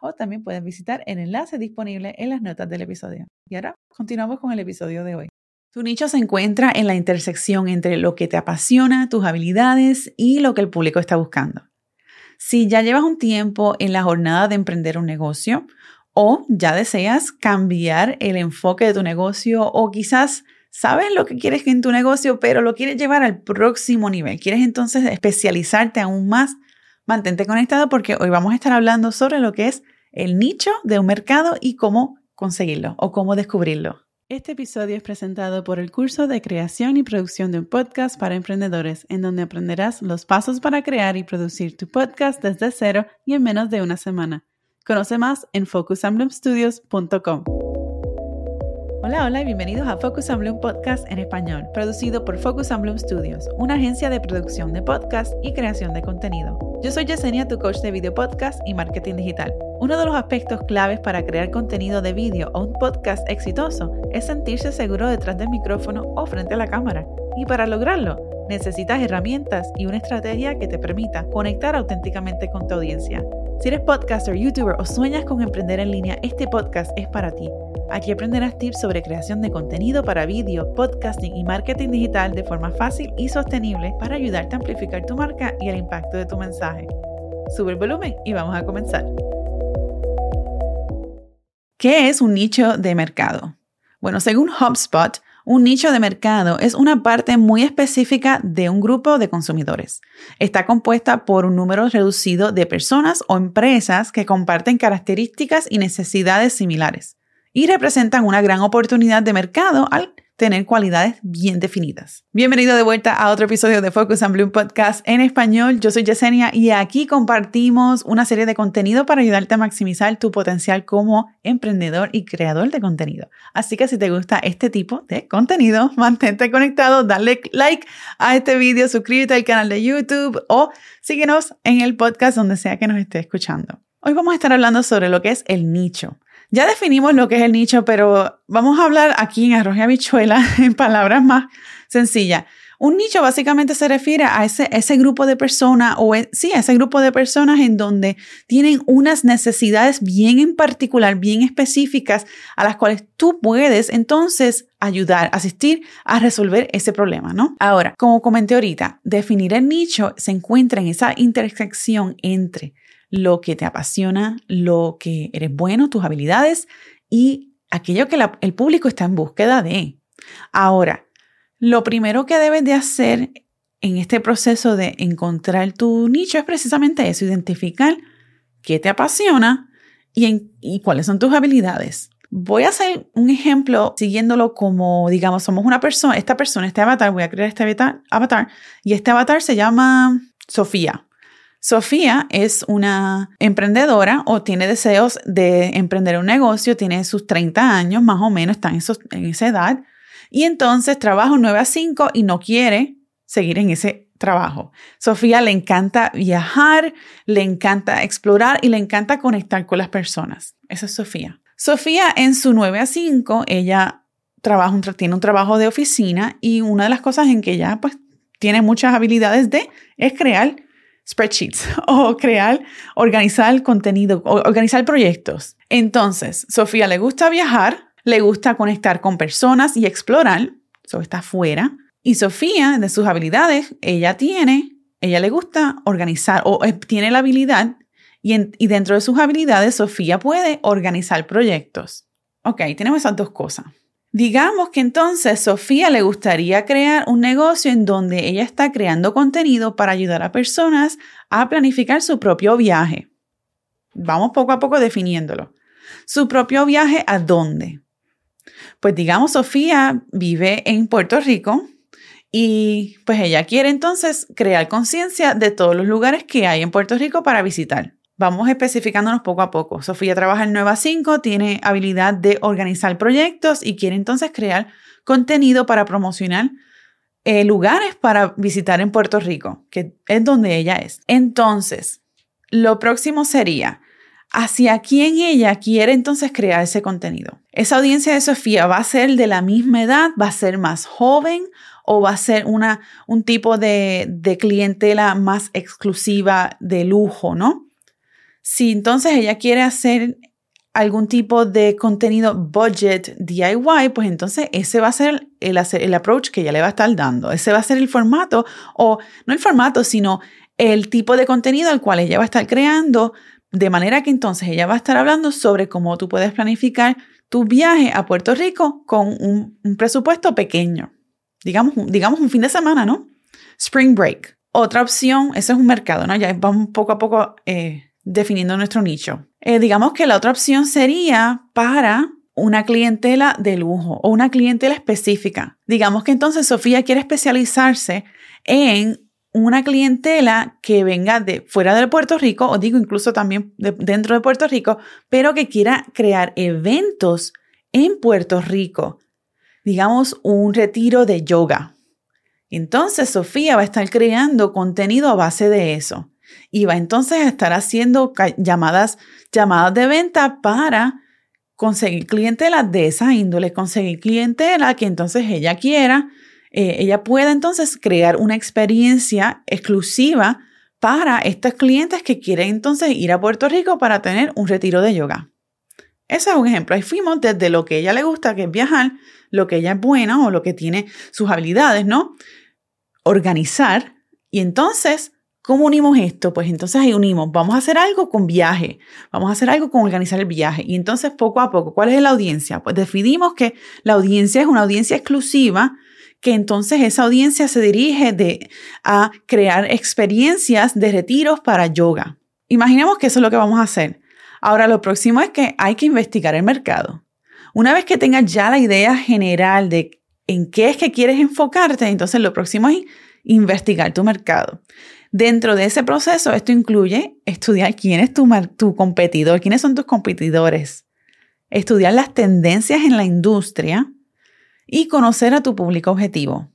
o también puedes visitar el enlace disponible en las notas del episodio. Y ahora continuamos con el episodio de hoy. Tu nicho se encuentra en la intersección entre lo que te apasiona, tus habilidades y lo que el público está buscando. Si ya llevas un tiempo en la jornada de emprender un negocio o ya deseas cambiar el enfoque de tu negocio o quizás sabes lo que quieres en tu negocio, pero lo quieres llevar al próximo nivel, quieres entonces especializarte aún más, Mantente conectado porque hoy vamos a estar hablando sobre lo que es el nicho de un mercado y cómo conseguirlo o cómo descubrirlo. Este episodio es presentado por el curso de creación y producción de un podcast para emprendedores, en donde aprenderás los pasos para crear y producir tu podcast desde cero y en menos de una semana. Conoce más en focusemblemstudios.com. Hola, hola y bienvenidos a Focus on Bloom Podcast en español, producido por Focus on Bloom Studios, una agencia de producción de podcast y creación de contenido. Yo soy Yesenia, tu coach de video podcast y marketing digital. Uno de los aspectos claves para crear contenido de vídeo o un podcast exitoso es sentirse seguro detrás del micrófono o frente a la cámara. Y para lograrlo, necesitas herramientas y una estrategia que te permita conectar auténticamente con tu audiencia. Si eres podcaster, youtuber o sueñas con emprender en línea, este podcast es para ti. Aquí aprenderás tips sobre creación de contenido para vídeo, podcasting y marketing digital de forma fácil y sostenible para ayudarte a amplificar tu marca y el impacto de tu mensaje. Sube el volumen y vamos a comenzar. ¿Qué es un nicho de mercado? Bueno, según HubSpot, un nicho de mercado es una parte muy específica de un grupo de consumidores. Está compuesta por un número reducido de personas o empresas que comparten características y necesidades similares y representan una gran oportunidad de mercado al tener cualidades bien definidas. Bienvenido de vuelta a otro episodio de Focus and Bloom Podcast en español. Yo soy Yesenia y aquí compartimos una serie de contenido para ayudarte a maximizar tu potencial como emprendedor y creador de contenido. Así que si te gusta este tipo de contenido, mantente conectado, dale like a este video, suscríbete al canal de YouTube o síguenos en el podcast donde sea que nos esté escuchando. Hoy vamos a estar hablando sobre lo que es el nicho. Ya definimos lo que es el nicho, pero vamos a hablar aquí en arroz y habichuela en palabras más sencillas. Un nicho básicamente se refiere a ese, ese grupo de personas o e, sí, a ese grupo de personas en donde tienen unas necesidades bien en particular, bien específicas, a las cuales tú puedes entonces ayudar, asistir a resolver ese problema, ¿no? Ahora, como comenté ahorita, definir el nicho se encuentra en esa intersección entre lo que te apasiona, lo que eres bueno, tus habilidades y aquello que el público está en búsqueda de. Ahora, lo primero que debes de hacer en este proceso de encontrar tu nicho es precisamente eso, identificar qué te apasiona y, cuáles son tus habilidades. Voy a hacer un ejemplo siguiéndolo como, digamos, somos una persona, esta persona, este avatar, voy a crear este avatar, y este avatar se llama Sofía. Sofía es una emprendedora o tiene deseos de emprender un negocio, tiene sus 30 años más o menos, está en, esa edad, y entonces trabaja un 9 a 5 y no quiere seguir en ese trabajo. Sofía le encanta viajar, le encanta explorar y le encanta conectar con las personas. Esa es Sofía. Sofía en su 9 a 5, ella trabaja tiene un trabajo de oficina y una de las cosas en que ella pues tiene muchas habilidades de es crear spreadsheets o crear, organizar contenido, organizar proyectos. Entonces, Sofía le gusta viajar, le gusta conectar con personas y explorar, eso está afuera. Y Sofía, de sus habilidades, ella tiene, ella le gusta organizar o eh, tiene la habilidad y, y dentro de sus habilidades, Sofía puede organizar proyectos. Ok, tenemos esas dos cosas. Digamos que entonces Sofía le gustaría crear un negocio en donde ella está creando contenido para ayudar a personas a planificar su propio viaje. Vamos poco a poco definiéndolo. ¿Su propio viaje a dónde? Pues digamos, Sofía vive en Puerto Rico y pues ella quiere entonces crear conciencia de todos los lugares que hay en Puerto Rico para visitar. Vamos especificándonos poco a poco. Sofía trabaja en Nueva 5, tiene habilidad de organizar proyectos y quiere entonces crear contenido para promocionar eh, lugares para visitar en Puerto Rico, que es donde ella es. Entonces, lo próximo sería, ¿hacia quién ella quiere entonces crear ese contenido? Esa audiencia de Sofía va a ser de la misma edad, va a ser más joven o va a ser una, un tipo de, de clientela más exclusiva de lujo, ¿no? Si entonces ella quiere hacer algún tipo de contenido budget DIY, pues entonces ese va a ser el, el approach que ella le va a estar dando. Ese va a ser el formato, o no el formato, sino el tipo de contenido al cual ella va a estar creando, de manera que entonces ella va a estar hablando sobre cómo tú puedes planificar tu viaje a Puerto Rico con un, presupuesto pequeño. Digamos, digamos un fin de semana, ¿no? Spring Break. Otra opción, ese es un mercado, ¿no? Ya vamos poco a poco eh, definiendo nuestro nicho. Eh, digamos que la otra opción sería para una clientela de lujo o una clientela específica. Digamos que entonces Sofía quiere especializarse en una clientela que venga de fuera de Puerto Rico, o digo incluso también dentro de Puerto Rico, pero que quiera crear eventos en Puerto Rico. Digamos un retiro de yoga. Entonces Sofía va a estar creando contenido a base de eso y va entonces a estar haciendo llamadas, llamadas de venta para conseguir clientela de esa índole, conseguir clientela que entonces ella quiera, eh, ella pueda entonces crear una experiencia exclusiva para estos clientes que quieren entonces ir a Puerto Rico para tener un retiro de yoga. Ese es un ejemplo. Ahí fuimos desde lo que ella le gusta, que es viajar, lo que ella es buena o lo que tiene sus habilidades, ¿no? Organizar y entonces ¿Cómo unimos esto? Pues entonces ahí unimos, vamos a hacer algo con viaje, vamos a hacer algo con organizar el viaje. Y entonces poco a poco, ¿cuál es la audiencia? Pues definimos que la audiencia es una audiencia exclusiva, que entonces esa audiencia se dirige de, a crear experiencias de retiros para yoga. Imaginemos que eso es lo que vamos a hacer. Ahora lo próximo es que hay que investigar el mercado. Una vez que tengas ya la idea general de en qué es que quieres enfocarte, entonces lo próximo es investigar tu mercado. Dentro de ese proceso, esto incluye estudiar quién es tu, tu competidor, quiénes son tus competidores, estudiar las tendencias en la industria y conocer a tu público objetivo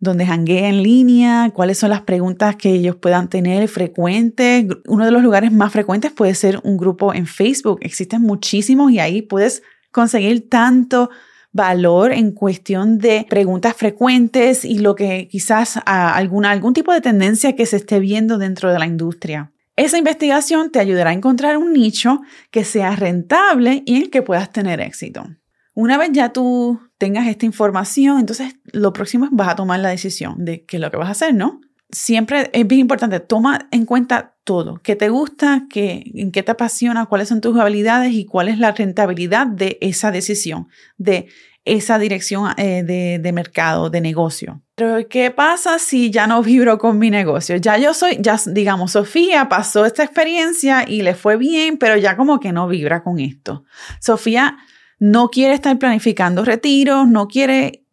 donde janguea en línea, cuáles son las preguntas que ellos puedan tener frecuentes. Uno de los lugares más frecuentes puede ser un grupo en Facebook. Existen muchísimos y ahí puedes conseguir tanto valor en cuestión de preguntas frecuentes y lo que quizás alguna, algún tipo de tendencia que se esté viendo dentro de la industria. Esa investigación te ayudará a encontrar un nicho que sea rentable y en el que puedas tener éxito. Una vez ya tú tengas esta información, entonces lo próximo es vas a tomar la decisión de qué es lo que vas a hacer, ¿no? Siempre es bien importante, toma en cuenta todo, qué te gusta, qué, en qué te apasiona, cuáles son tus habilidades y cuál es la rentabilidad de esa decisión, de esa dirección eh, de, de, mercado, de negocio. Pero ¿qué pasa si ya no vibro con mi negocio? Ya yo soy, ya digamos, Sofía pasó esta experiencia y le fue bien, pero ya como que no vibra con esto. Sofía no quiere estar planificando retiros, no quiere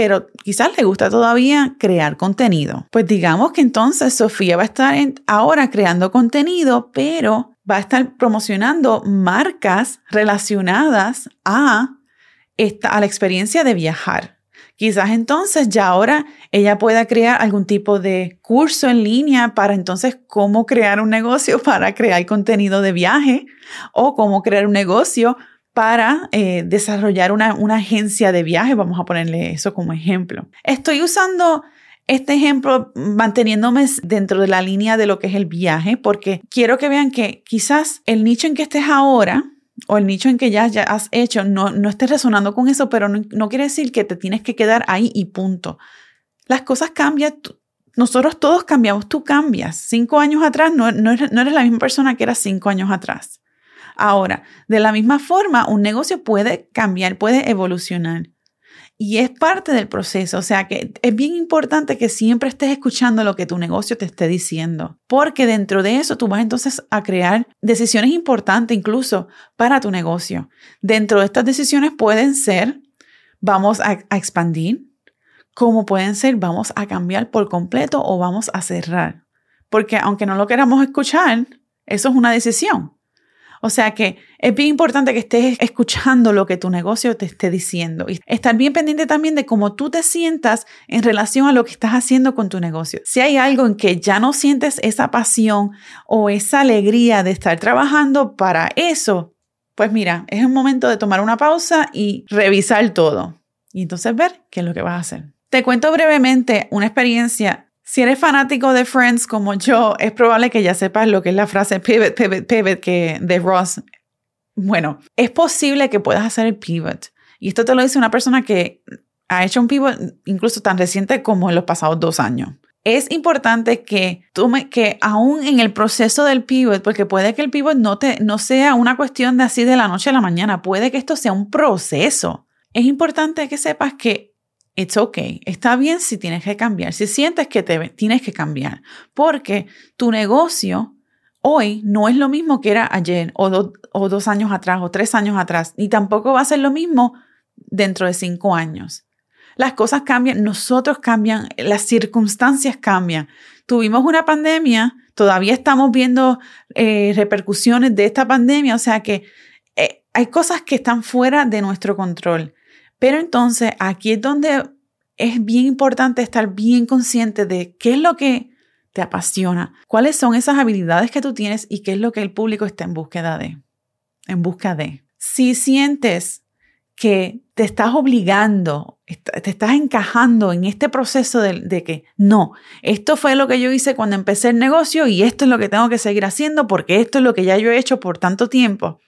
pero quizás le gusta todavía crear contenido. Pues digamos que entonces Sofía va a estar ahora creando contenido, pero va a estar promocionando marcas relacionadas a, esta, a la experiencia de viajar. Quizás entonces ya ahora ella pueda crear algún tipo de curso en línea para entonces cómo crear un negocio para crear contenido de viaje o cómo crear un negocio para eh, desarrollar una, agencia de viaje, vamos a ponerle eso como ejemplo. Estoy usando este ejemplo manteniéndome dentro de la línea de lo que es el viaje, porque quiero que vean que quizás el nicho en que estés ahora o el nicho en que ya, ya has hecho no, no esté resonando con eso, pero no, quiere decir que te tienes que quedar ahí y punto. Las cosas cambian, nosotros todos cambiamos, tú cambias. Cinco años atrás no, no, no eres la misma persona que eras cinco años atrás. Ahora, de la misma forma, un negocio puede cambiar, puede evolucionar. Y es parte del proceso, o sea que es bien importante que siempre estés escuchando lo que tu negocio te esté diciendo, porque dentro de eso tú vas entonces a crear decisiones importantes incluso para tu negocio. Dentro de estas decisiones pueden ser, vamos a, a expandir, como pueden ser, vamos a cambiar por completo o vamos a cerrar. Porque aunque no lo queramos escuchar, Eso es una decisión. O sea que es bien importante que estés escuchando lo que tu negocio te esté diciendo y estar bien pendiente también de cómo tú te sientas en relación a lo que estás haciendo con tu negocio. Si hay algo en que ya no sientes esa pasión o esa alegría de estar trabajando para eso, pues mira, es un momento de tomar una pausa y revisar todo y entonces ver qué es lo que vas a hacer. Te cuento brevemente una experiencia si eres fanático de Friends como yo, es probable que ya sepas lo que es la frase pivot, pivot, pivot que de Ross. Bueno, es posible que puedas hacer el pivot. Y esto te lo dice una persona que ha hecho un pivot incluso tan reciente como en los pasados dos años. Es importante que tome que aún en el proceso del pivot, porque puede que el pivot no, te, no sea una cuestión de así de la noche a la mañana, puede que esto sea un proceso. Es importante que sepas que It's okay. Está bien si tienes que cambiar, si sientes que te, tienes que cambiar, porque tu negocio hoy no es lo mismo que era ayer o, o dos años atrás o tres años atrás, ni tampoco va a ser lo mismo dentro de cinco años. Las cosas cambian, nosotros cambian, las circunstancias cambian. Tuvimos una pandemia, todavía estamos viendo eh, repercusiones de esta pandemia, o sea que eh, hay cosas que están fuera de nuestro control. Pero entonces aquí es donde es bien importante estar bien consciente de qué es lo que te apasiona, cuáles son esas habilidades que tú tienes y qué es lo que el público está en búsqueda de. En busca de. Si sientes que te estás obligando, te estás encajando en este proceso de, de, que no, esto fue lo que yo hice cuando empecé el negocio y esto es lo que tengo que seguir haciendo porque esto es lo que ya yo he hecho por tanto tiempo.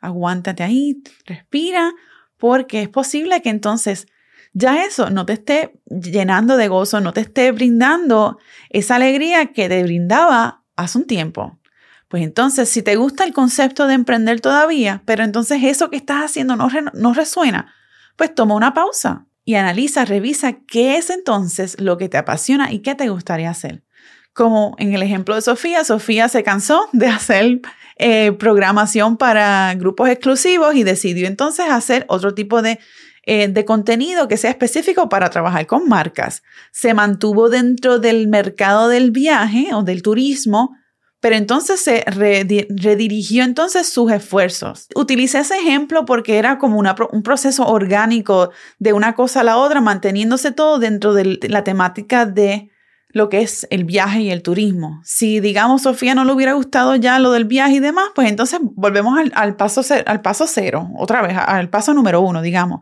Aguántate ahí, respira, porque es posible que entonces ya eso no te esté llenando de gozo, no te esté brindando esa alegría que te brindaba hace un tiempo. Pues entonces, si te gusta el concepto de emprender todavía, pero entonces eso que estás haciendo no, resuena, pues toma una pausa y analiza, revisa qué es entonces lo que te apasiona y qué te gustaría hacer. Como en el ejemplo de Sofía, Sofía se cansó de hacer eh, programación para grupos exclusivos y decidió entonces hacer otro tipo de, eh, de contenido que sea específico para trabajar con marcas. Se mantuvo dentro del mercado del viaje o del turismo, pero entonces se redirigió entonces sus esfuerzos. Utilicé ese ejemplo porque era como un proceso orgánico de una cosa a la otra, manteniéndose todo dentro de la temática de lo que es el viaje y el turismo. Si, digamos, Sofía no le hubiera gustado ya lo del viaje y demás, pues entonces volvemos al, paso, cero, otra vez, al paso número uno, digamos.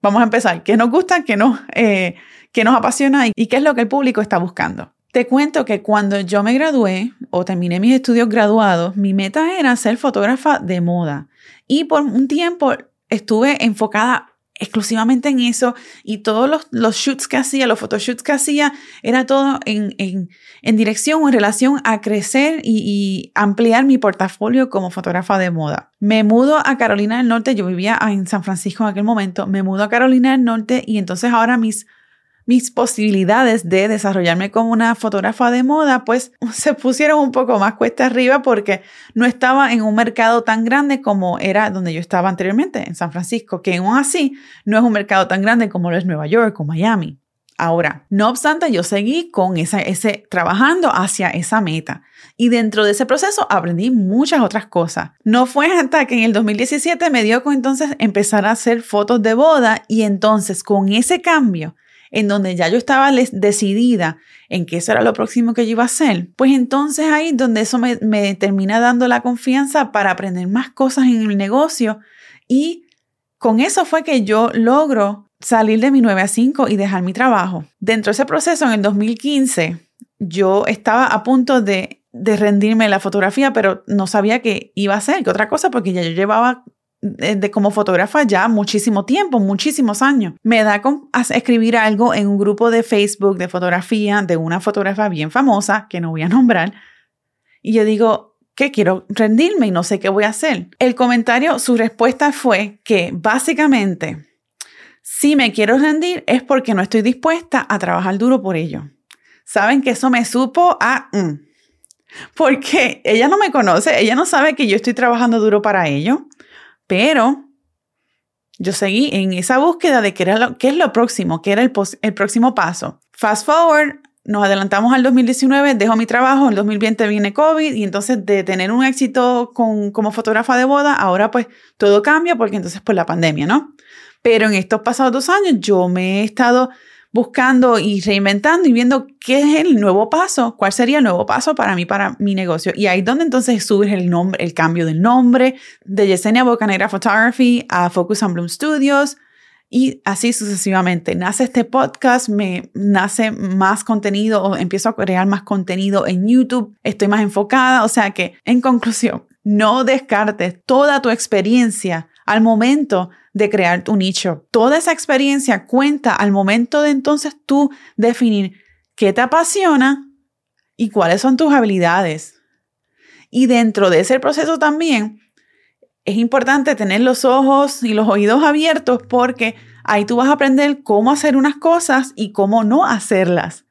Vamos a empezar. ¿Qué nos gusta? ¿Qué nos, eh, qué nos apasiona? ¿Y qué es lo que el público está buscando? Te cuento que cuando yo me gradué o terminé mis estudios graduados, mi meta era ser fotógrafa de moda. Y por un tiempo estuve enfocada exclusivamente en eso y todos los, los shoots que hacía, los photoshoots que hacía, era todo en, en, en dirección o en relación a crecer y, y, ampliar mi portafolio como fotógrafa de moda. Me mudo a Carolina del Norte, yo vivía en San Francisco en aquel momento, me mudo a Carolina del Norte y entonces ahora mis mis posibilidades de desarrollarme como una fotógrafa de moda, pues se pusieron un poco más cuesta arriba porque no estaba en un mercado tan grande como era donde yo estaba anteriormente, en San Francisco, que aún así no es un mercado tan grande como lo es Nueva York o Miami. Ahora, no obstante, yo seguí con esa, ese, trabajando hacia esa meta. Y dentro de ese proceso aprendí muchas otras cosas. No fue hasta que en el 2017 me dio con entonces empezar a hacer fotos de boda y entonces con ese cambio en donde ya yo estaba decidida en que eso era lo próximo que yo iba a hacer, pues entonces ahí donde eso me, me termina dando la confianza para aprender más cosas en el negocio y con eso fue que yo logro salir de mi 9 a 5 y dejar mi trabajo. Dentro de ese proceso, en el 2015, yo estaba a punto de, de rendirme la fotografía, pero no sabía qué iba a hacer, que otra cosa, porque ya yo llevaba de, como fotógrafa ya muchísimo tiempo, muchísimos años. Me da con escribir algo en un grupo de Facebook de fotografía de una fotógrafa bien famosa, que no voy a nombrar, y yo digo, que quiero rendirme y no sé qué voy a hacer. El comentario, su respuesta fue que básicamente, si me quiero rendir es porque no estoy dispuesta a trabajar duro por ello. Saben que eso me supo a... Mm, porque ella no me conoce, ella no sabe que yo estoy trabajando duro para ello. Pero yo seguí en esa búsqueda de qué, era lo, qué es lo próximo, qué era el, el próximo paso. Fast forward nos adelantamos al 2019, dejo mi trabajo, el 2020 viene COVID y entonces de tener un éxito con, como fotógrafa de boda, ahora pues todo cambia porque entonces por la pandemia, ¿no? Pero en estos pasados dos años yo me he estado buscando y reinventando y viendo qué es el nuevo paso, cuál sería el nuevo paso para mí, para mi negocio. Y ahí es donde entonces surge el nombre, el cambio del nombre de Yesenia Bocanera Photography a Focus on Bloom Studios y así sucesivamente. Nace este podcast, me nace más contenido o empiezo a crear más contenido en YouTube, estoy más enfocada, o sea que en conclusión, no descartes toda tu experiencia al momento de crear tu nicho. Toda esa experiencia cuenta al momento de entonces tú definir qué te apasiona y cuáles son tus habilidades. Y dentro de ese proceso también es importante tener los ojos y los oídos abiertos porque ahí tú vas a aprender cómo hacer unas cosas y cómo no hacerlas.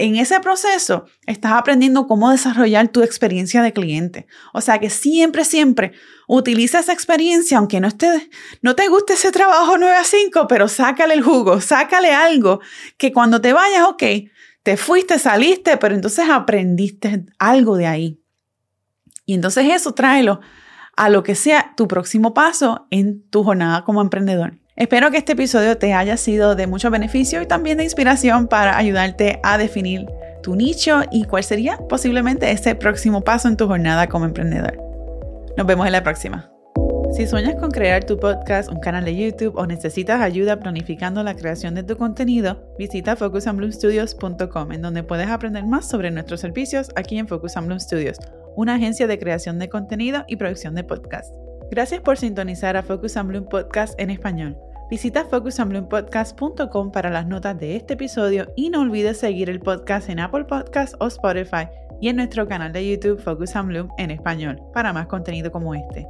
En ese proceso estás aprendiendo cómo desarrollar tu experiencia de cliente. O sea que siempre, siempre utiliza esa experiencia, aunque no, esté, no te guste ese trabajo 9 a 5, pero sácale el jugo, sácale algo que cuando te vayas, ok, te fuiste, saliste, pero entonces aprendiste algo de ahí. Y entonces eso tráelo a lo que sea tu próximo paso en tu jornada como emprendedor. Espero que este episodio te haya sido de mucho beneficio y también de inspiración para ayudarte a definir tu nicho y cuál sería posiblemente ese próximo paso en tu jornada como emprendedor. Nos vemos en la próxima. Si sueñas con crear tu podcast, un canal de YouTube o necesitas ayuda planificando la creación de tu contenido, visita focusandbloomstudios.com en donde puedes aprender más sobre nuestros servicios aquí en Focus on Bloom Studios una agencia de creación de contenido y producción de podcast. Gracias por sintonizar a Focus on Bloom Podcast en español. Visita focusonbloompodcast.com para las notas de este episodio y no olvides seguir el podcast en Apple Podcasts o Spotify y en nuestro canal de YouTube Focus on Bloom en español para más contenido como este.